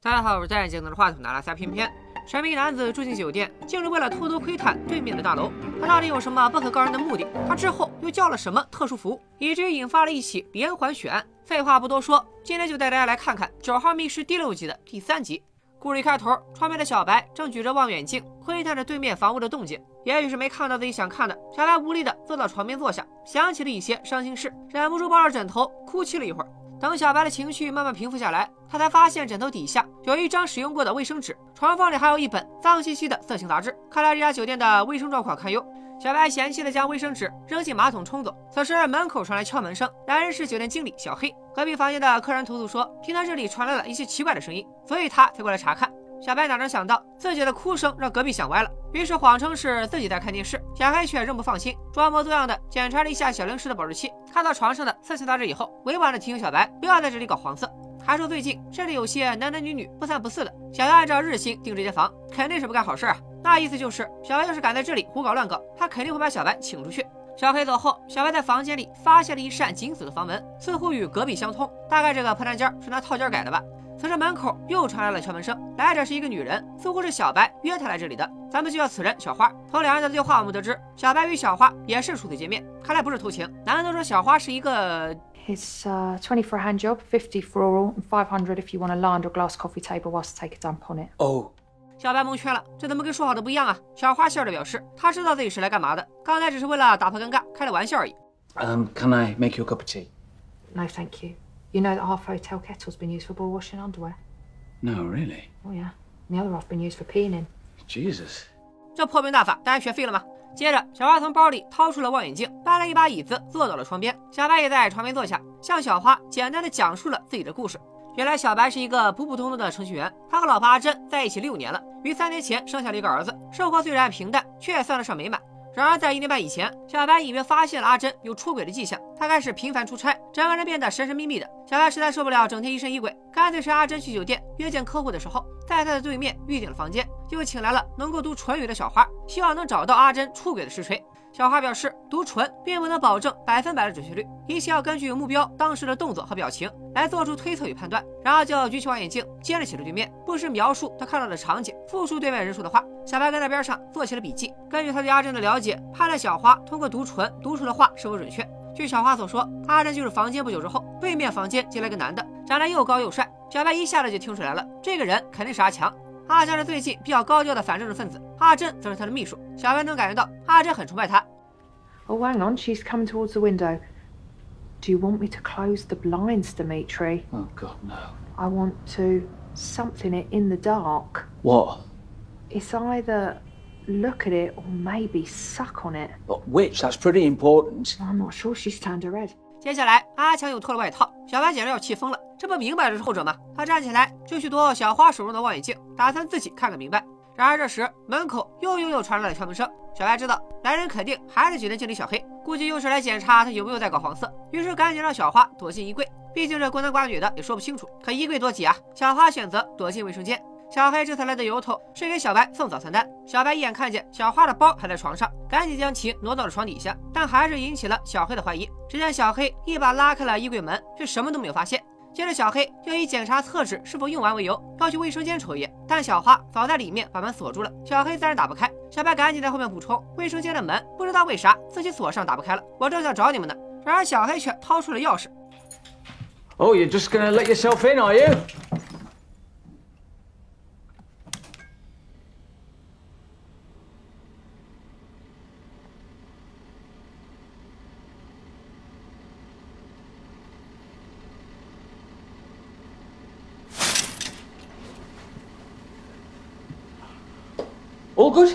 大家好，我是戴眼镜拿着话筒的拉撒偏偏。神秘男子住进酒店，竟是为了偷偷窥探对面的大楼。他到底有什么不可告人的目的？他之后又叫了什么特殊服务，以至于引发了一起连环血案？废话不多说，今天就带大家来看看《九号密室》第六集的第三集。故事一开头，窗边的小白正举着望远镜窥探着对面房屋的动静。也许是没看到自己想看的，小白无力地坐到床边坐下，想起了一些伤心事，忍不住抱着枕头哭泣了一会儿。等小白的情绪慢慢平复下来，他才发现枕头底下有一张使用过的卫生纸，床缝里还有一本脏兮兮的色情杂志。看来这家酒店的卫生状况堪忧。小白嫌弃的将卫生纸扔进马桶冲走。此时门口传来敲门声，来人是酒店经理小黑。隔壁房间的客人投诉说，听到这里传来了一些奇怪的声音，所以他才过来查看。小白哪能想到自己的哭声让隔壁想歪了，于是谎称是自己在看电视。小黑却仍不放心，装模作样的检查了一下小零食的保质期，看到床上的色情杂志以后，委婉的提醒小白不要在这里搞黄色，还说最近这里有些男男女女不三不四的，想要按照日薪订这间房，肯定是不干好事啊。那意思就是小白要是敢在这里胡搞乱搞，他肯定会把小白请出去。小黑走后，小白在房间里发现了一扇紧锁的房门，似乎与隔壁相通，大概这个破烂间是拿套间改的吧。此时门口又传来了敲门声，来者是一个女人，似乎是小白约她来这里的。咱们就叫此人小花。从两人的对话，我们得知小白与小花也是初次见面，看来不是偷情。男人都说小花是一个？It's uh twenty for a hand job, fifty for oral, and five hundred if you want to land a glass coffee table whilst take a dump on it. Oh，小白蒙圈了，这怎么跟说好的不一样啊？小花笑着表示，她知道自己是来干嘛的，刚才只是为了打破尴尬，开了玩笑而已。Um, can I make you a cup of tea? No, thank you. You know that half hotel kettle's been used for boy washing underwear. No, really? Oh yeah. The other half been used for peeing in. Jesus. 这破冰大法，大家学废了吗？接着，小花从包里掏出了望远镜，搬了一把椅子，坐到了窗边。小白也在床边坐下，向小花简单的讲述了自己的故事。原来，小白是一个普普通通的程序员，他和老婆阿珍在一起六年了，于三年前生下了一个儿子，生活虽然平淡，却也算得上美满。然而，在一年半以前，小白隐约发现了阿珍有出轨的迹象。他开始频繁出差，整个人变得神神秘秘的。小白实在受不了整天疑神疑鬼，干脆趁阿珍去酒店约见客户的时候，在他的对面预定了房间，又请来了能够读唇语的小花，希望能找到阿珍出轨的实锤。小花表示，读唇并不能保证百分百的准确率，一切要根据目标当时的动作和表情来做出推测与判断。然后就举起望远镜，监视起了对面，不时描述他看到的场景，复述对面人说的话。小白跟在边上做起了笔记。根据他对阿珍的了解，判断小花通过读唇读出的话是否准确。据小花所说，阿珍进入房间不久之后，对面房间进来个男的，长得又高又帅。小白一下子就听出来了，这个人肯定是阿强。阿强是最近比较高调的反政治分子，阿珍则是他的秘书。小白能感觉到阿珍很崇拜他。Oh, hang on, she's coming towards the window. Do you want me to close the blinds, Dimitri? Oh God, no. I want to something it in the dark. What? It's either look at it or maybe suck on it. Which? That's pretty important. I'm not sure she's turned her head. 接下来，阿强又脱了外套， 小白简直要气疯了。这不明摆着是后者吗？他站起来就去夺小花手中的望远镜，打算自己看个明白。然而这时门口又又又传来了敲门声。小白知道来人肯定还是酒店经理小黑，估计又是来检查他有没有在搞黄色。于是赶紧让小花躲进衣柜，毕竟这孤男寡女的也说不清楚。可衣柜多挤啊！小花选择躲进卫生间。小黑这次来的由头是给小白送早餐单。小白一眼看见小花的包还在床上，赶紧将其挪到了床底下，但还是引起了小黑的怀疑。只见小黑一把拉开了衣柜门，却什么都没有发现。接着，小黑又以检查厕纸是否用完为由，要去卫生间瞅一眼，但小花早在里面把门锁住了，小黑自然打不开。小白赶紧在后面补充，卫生间的门不知道为啥自己锁上打不开了，我正想找你们呢。然而小黑却掏出了钥匙。Oh, you're just gonna let yourself in, are you? All good.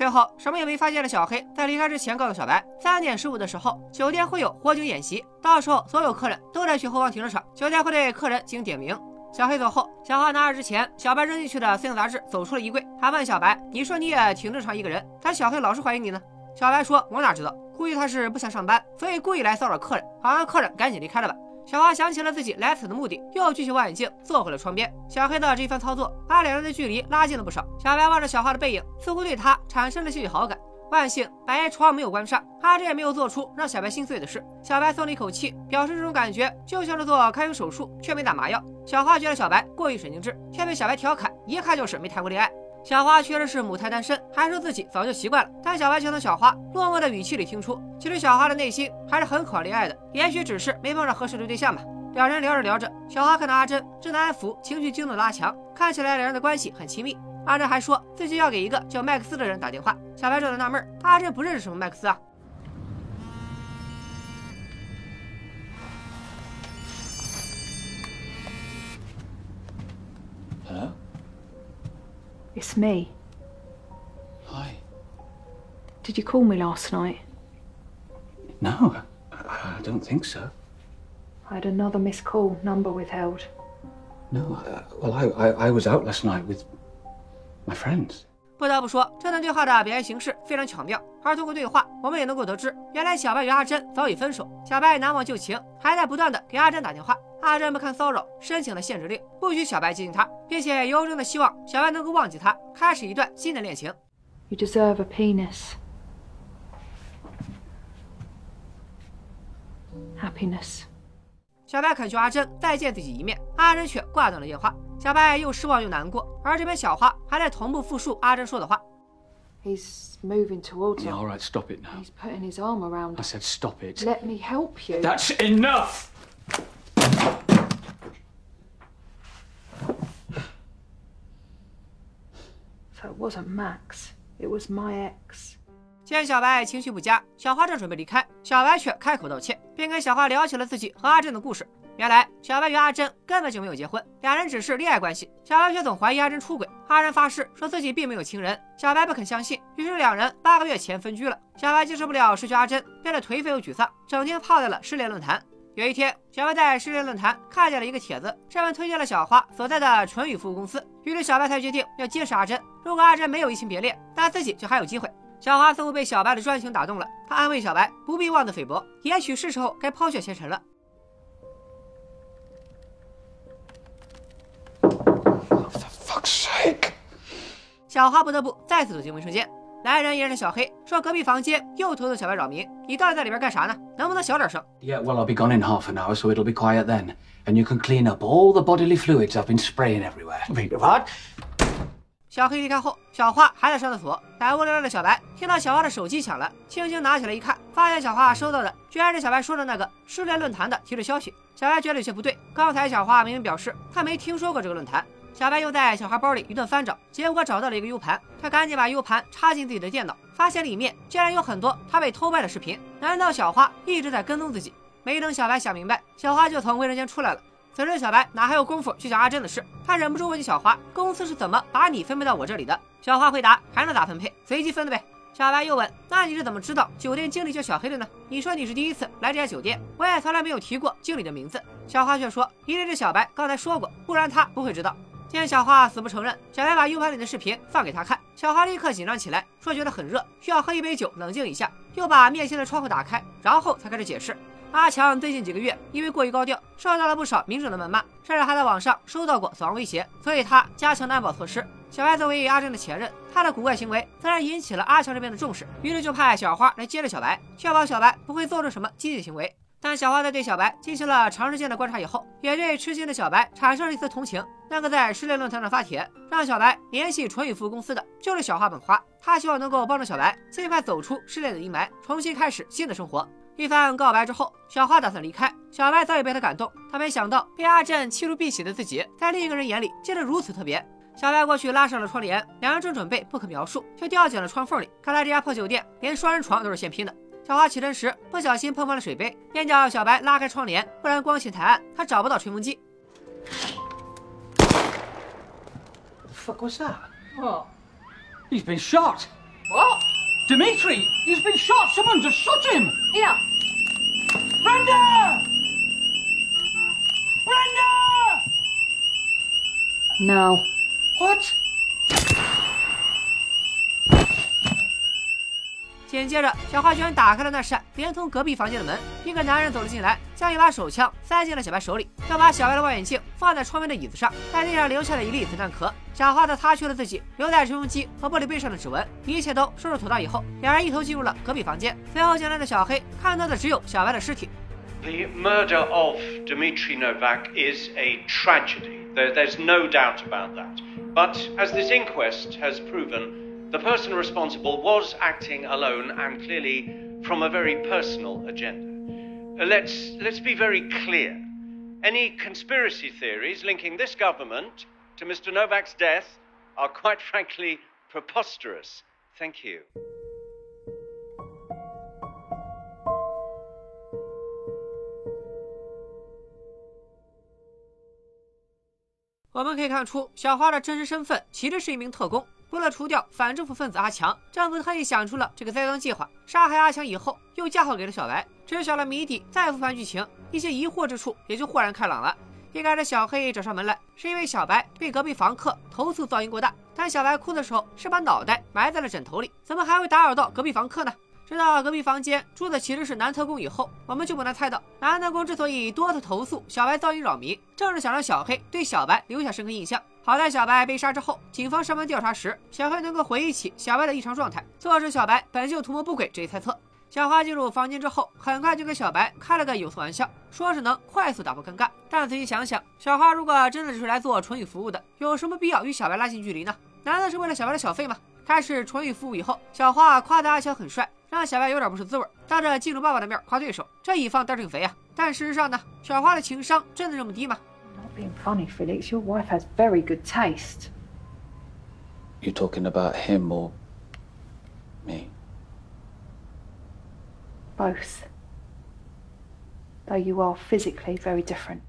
最后什么也没发现的小黑，在离开之前告诉小白，三点十五的时候，酒店会有火警演习，到时候所有客人都得去后方停车场，酒店会对客人进行点名。小黑走后，小花拿着之前小白扔进去的色情杂志，走出了衣柜。他问小白：“你说你也挺正常一个人，但小黑老是怀疑你呢？”小白说：“我哪知道，估计他是不想上班，所以故意来骚扰客人，好让客人赶紧离开了吧。”小花想起了自己来此的目的，又举起望远镜，坐回了窗边。小黑的这一番操作，把两人的距离拉近了不少。小白望着小花的背影，似乎对她产生了些许好感。万幸百叶窗没有关上，阿珍也没有做出让小白心碎的事。小白松了一口气，表示这种感觉就像是做开胸手术却没打麻药。小花觉得小白过于神经质，却被小白调侃，一看就是没谈过恋爱。小花确实是母胎单身，还说自己早就习惯了。但小白却从小花落寞的语气里听出，其实小花的内心还是很渴望恋爱的，也许只是没碰上合适的对象吧。两人聊着聊着，小花看到阿珍正在安抚情绪激动的阿强，看起来两人的关系很亲密。阿珍还说自己要给一个叫麦克斯的人打电话。小白正在纳闷，阿珍不认识什么麦克斯啊。It's me. Hi. Did you call me last night? No, I, I don't think so. I had another missed call, number withheld. No, uh, well, I, I, I was out last night with my friends. 不得不说，这段对话的表现形式非常巧妙。而通过对话，我们也能够得知，原来小白与阿珍早已分手。小白难忘旧情，还在不断的给阿珍打电话。 阿珍不堪骚扰，申请了限制令，不许小白接近她，并且由衷的希望小白能够忘记他，开始一段新的恋情。You deserve a penis. Happiness. 小白恳求阿珍再见自己一面，阿珍却挂断了电话。小白又失望又难过，而这边小花还在同步复述阿珍说的话。He's moving towards Yeah, her. all right, stop it now. He's putting his arm around I said stop it. Let me help you. That's enough! So it wasn't Max. It was my ex. 见小白情绪不佳，小花正准备离开，小白却开口道歉，并跟小花聊起了自己和阿珍的故事。原来小白与阿珍根本就没有结婚，两人只是恋爱关系。小白却总怀疑阿珍出轨，阿珍发誓说自己并没有情人，小白不肯相信，于是两人八个月前分居了。小白接受不了失去阿珍，变得颓废又沮丧，整天泡在了失恋论坛。有一天，小白在失恋论坛看见了一个帖子，上面推荐了小花所在的纯宇服务公司，于是小白才决定要结识阿珍。如果阿珍没有移情别恋，那自己就还有机会。小花似乎被小白的专情打动了，她安慰小白不必妄自菲薄，也许是时候该抛却前尘了。For fuck's sake! 小花不得不再次走进卫生间，来人也是小黑，说隔壁房间又偷偷小白扰民，你到底在里边干啥呢？能不能小点声？Yeah, well, I'll be gone in half an hour, so it'll be quiet then. And you can clean up all the bodily fluids I've been spraying everywhere. Wait, what? 小黑离开后，小花还在上厕所。百无聊赖的小白听到小花的手机响了，轻轻拿起来一看，发现小花收到的居然是小白说的那个失恋论坛的提示消息。小白觉得有些不对，刚才小花明明表示她没听说过这个论坛。小白又在小花包里一顿翻找，结果找到了一个 U 盘。他赶紧把 U 盘插进自己的电脑，发现里面竟然有很多他被偷拍的视频。难道小花一直在跟踪自己？没等小白想明白，小花就从卫生间出来了。此时小白哪还有功夫去想阿珍的事？他忍不住问起小花：“公司是怎么把你分配到我这里的？”小花回答：“还能咋分配？随机分的呗。”小白又问：“那你是怎么知道酒店经理叫小黑的呢？你说你是第一次来这家酒店，我也从来没有提过经理的名字。”小花却说：“一定是小白刚才说过，不然他不会知道。”见小花死不承认，小白把 U 盘里的视频放给他看，小花立刻紧张起来，说觉得很热，需要喝一杯酒冷静一下，又把面前的窗户打开，然后才开始解释。阿强最近几个月因为过于高调，受到了不少民众的谩骂，甚至还在网上收到过死亡威胁，所以他加强了安保措施。小白作为阿珍的前任，他的古怪行为自然引起了阿强这边的重视，于是就派小花来接着小白，确保小白不会做出什么激进行为。但小花在对小白进行了长时间的观察以后，也对痴心的小白产生了一丝同情。那个在失恋论坛上发帖让小白联系纯语服务公司的，就是小花本花。他希望能够帮助小白尽快走出失恋的阴霾，重新开始新的生活。一番告白之后，小花打算离开。小白早已被他感动，他没想到被阿珍弃如敝屣的自己，在另一个人眼里竟然如此特别。小白过去拉上了窗帘，两人正准备不可描述，却掉进了窗缝里。看来这家破酒店连双人床都是现拼的。小花起身时不小心碰翻了水杯，便叫小白拉开窗帘，不然光线太暗，他找不到吹风机。Fuck was that? What? He's been shot! What? Dimitri! He's been shot! Someone just shot him! Yeah. Brenda! Brenda! No. What? 紧接着，小花居然打开了那扇连通隔壁房间的门，一个男人走了进来，将一把手枪塞进了小白手里，要把小白的望远镜放在窗边的椅子上，在地上留下了一粒子弹壳。小花则擦去了自己留在抽风机和玻璃杯上的指纹。一切都收拾妥当以后，两人一同进入了隔壁房间。随后进来的小黑看到的只有小白的尸体。The murder of Dmitry Novak is a tragedy. There's no doubt about that. But as this inquest has proven, the person responsible was acting alone and clearly from a very personal agenda. Uh, let's, let's be very clear. Any conspiracy theories linking this government to Mr. Novak's death are quite frankly preposterous. Thank you. 我们可以看出，小花的真实身份其实是一名特工。 为了除掉反政府分子阿强，丈夫特意想出了这个栽赃计划。杀害阿强以后，又嫁祸给了小白。知晓了谜底，再复盘剧情，一些疑惑之处也就豁然开朗了。一开始，小黑找上门来，是因为小白被隔壁房客投诉噪音过大。但小白哭的时候是把脑袋埋在了枕头里，怎么还会打扰到隔壁房客呢？知道隔壁房间住的其实是男特工以后，我们就不难猜到，男特工之所以多次投诉小白噪音扰民，正是想让小黑对小白留下深刻印象。好在小白被杀之后，警方上门调查时，小黑能够回忆起小白的异常状态，坐实小白本就图谋不轨这一猜测。小花进入房间之后，很快就跟小白开了个有色玩笑，说是能快速打破尴尬。但仔细想想，小花如果真的只是来做纯语服务的，有什么必要与小白拉近距离呢？难道是为了小白的小费吗？开始纯语服务以后，小花夸的阿强很帅。让小白有点不是滋味，当着金主爸爸的面夸对手，这一放大正肥啊！但事实上呢，小花的情商真的这么低吗？Not being funny, Felix. Your wife has very good taste. You talking about him or me? Both. Though you are physically very different.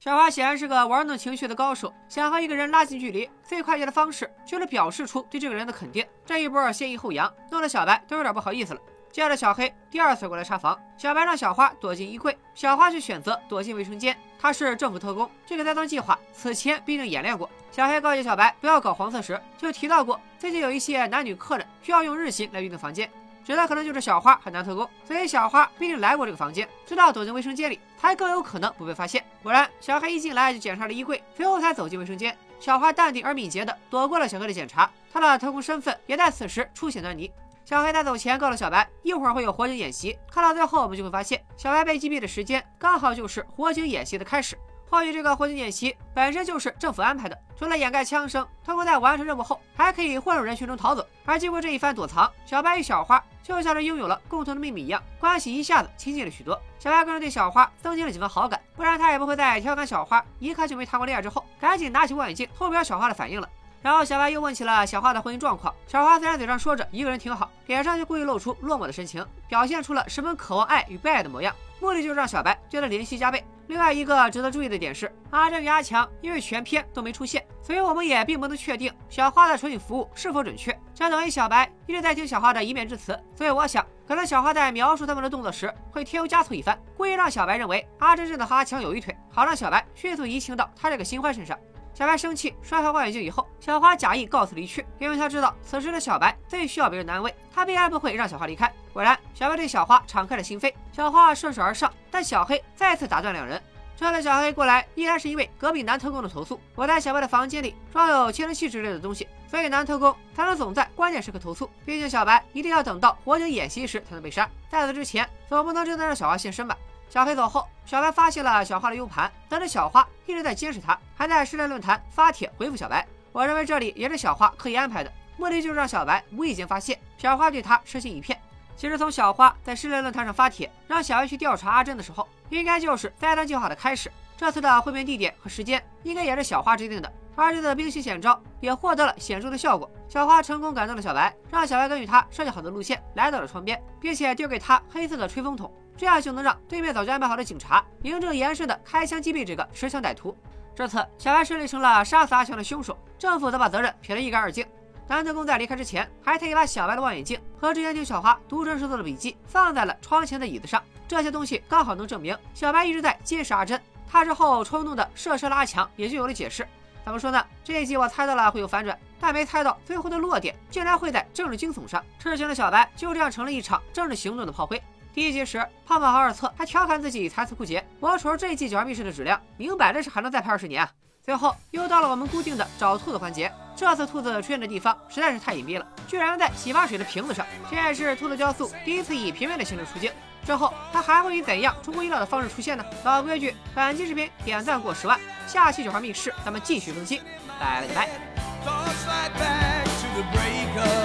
小花显然是个玩弄情绪的高手，想和一个人拉近距离，最快捷的方式就是表示出对这个人的肯定。这一波先抑后扬，弄得小白都有点不好意思了。接着，小黑第二次过来查房，小白让小花躲进衣柜，小花却选择躲进卫生间。他是政府特工，这个栽赃计划此前必定演练过。小黑告诫小白不要搞黄色时，就提到过最近有一些男女客人需要用日薪来预订房间。指的可能就是小花和男特工，所以小花毕竟来过这个房间，知道躲进卫生间里才更有可能不被发现。果然，小黑一进来就检查了衣柜，随后才走进卫生间。小花淡定而敏捷的躲过了小黑的检查，他的特工身份也在此时出现端倪。小黑在走前告诉小白，一会儿会有火警演习，看到最后我们就会发现，小白被击毙的时间刚好就是火警演习的开始。或许这个火警演习本身就是政府安排的，除了掩盖枪声，通过在完成任务后还可以混入人群中逃走。而经过这一番躲藏，小白与小花就像是拥有了共同的秘密一样，关系一下子亲近了许多。小白更是对小花增进了几分好感，不然他也不会在调侃小花一看就没谈过恋爱之后，赶紧拿起望远镜偷瞄小花的反应了。然后小白又问起了小花的婚姻状况，小花虽然嘴上说着一个人挺好，脸上却故意露出落寞的神情，表现出了十分渴望爱与被爱的模样，目的就是让小白觉得怜惜加倍。另外一个值得注意的点是，阿珍与阿强因为全片都没出现，所以我们也并不能确定小花的纯影服务是否准确。这等于小白一直在听小花的一面之词，所以我想，可能小花在描述他们的动作时会添油加醋一番，故意让小白认为阿珍真的和阿强有一腿，好让小白迅速移情到他这个新欢身上。小白生气，摔坏望远镜以后，小花假意告辞离去，因为他知道此时的小白最需要别人的安慰，他必然不会让小花离开。果然，小白对小花敞开了心扉，小花顺手而上，但小黑再次打断两人。这次小黑过来，依然是因为隔壁男特工的投诉。我在小白的房间里装有窃听器之类的东西，所以男特工才能总在关键时刻投诉。毕竟小白一定要等到火警演习时才能被杀，在此之前，总不能真的让小花现身吧？小黑走后，小白发现了小花的 U 盘，得知小花一直在监视他，还在失恋论坛发帖回复小白。我认为这里也是小花刻意安排的，目的就是让小白无意间发现小花对他痴心一片。其实从小花在失恋论坛上发帖，让小白去调查阿珍的时候，应该就是灾难计划的开始。这次的会面地点和时间，应该也是小花制定的。而这次的冰心险招也获得了显著的效果。小花成功感动了小白，让小白根据他设计好的路线来到了窗边，并且丢给他黑色的吹风筒。这样就能让对面早就安排好的警察名正言顺的开枪击毙这个持枪歹徒。这次小白顺利成了杀死阿强的凶手，政府则把责任撇得一干二净。男特工在离开之前，还特意把小白的望远镜和之前听小花读真实做的笔记放在了窗前的椅子上。这些东西刚好能证明小白一直在监视阿珍，他之后冲动的射杀了阿强，也就有了解释。怎么说呢？这一集我猜到了会有反转，但没猜到最后的落点竟然会在政治惊悚上。痴情的小白就这样成了一场政治行动的炮灰。第一集时，胖胖和二侧还调侃自己残次枯竭，我瞅着这一季九号密室的质量，明摆着是还能再拍二十年啊！最后又到了我们固定的找兔子环节，这次兔子出现的地方实在是太隐蔽了，居然在洗发水的瓶子上，这也是兔子雕塑第一次以平面的形式出镜。之后它还会以怎样出乎意料的方式出现呢？老规矩，本期视频点赞过十万，下期九号密室咱们继续更新，拜了个拜。